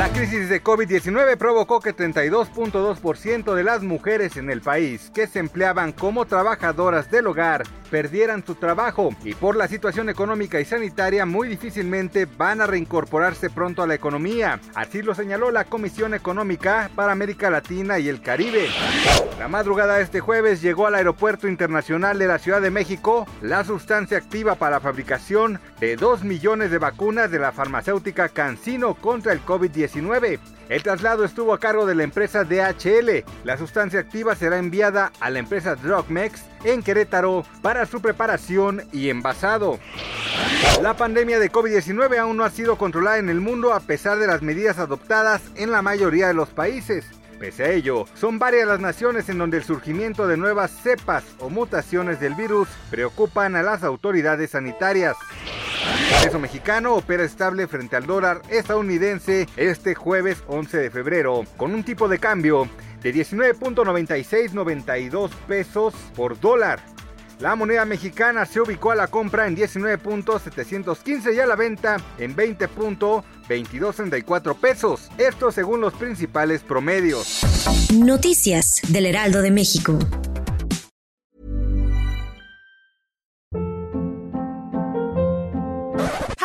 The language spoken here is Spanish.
La crisis de COVID-19 provocó que 32.2% de las mujeres en el país que se empleaban como trabajadoras del hogar perdieran su trabajo y por la situación económica y sanitaria muy difícilmente van a reincorporarse pronto a la economía. Así lo señaló la Comisión Económica para América Latina y el Caribe. La madrugada de este jueves llegó al Aeropuerto Internacional de la Ciudad de México la sustancia activa para la fabricación de 2 millones de vacunas de la farmacéutica Cancino contra el COVID-19. El traslado estuvo a cargo de la empresa DHL. La sustancia activa será enviada a la empresa Drugmex en Querétaro para su preparación y envasado. La pandemia de COVID-19 aún no ha sido controlada en el mundo a pesar de las medidas adoptadas en la mayoría de los países. Pese a ello, son varias las naciones en donde el surgimiento de nuevas cepas o mutaciones del virus preocupan a las autoridades sanitarias. El peso mexicano opera estable frente al dólar estadounidense este jueves 11 de febrero, con un tipo de cambio de 19.9692 pesos por dólar. La moneda mexicana se ubicó a la compra en 19.715 y a la venta en 20.2234 pesos. Esto según los principales promedios. Noticias del Heraldo de México.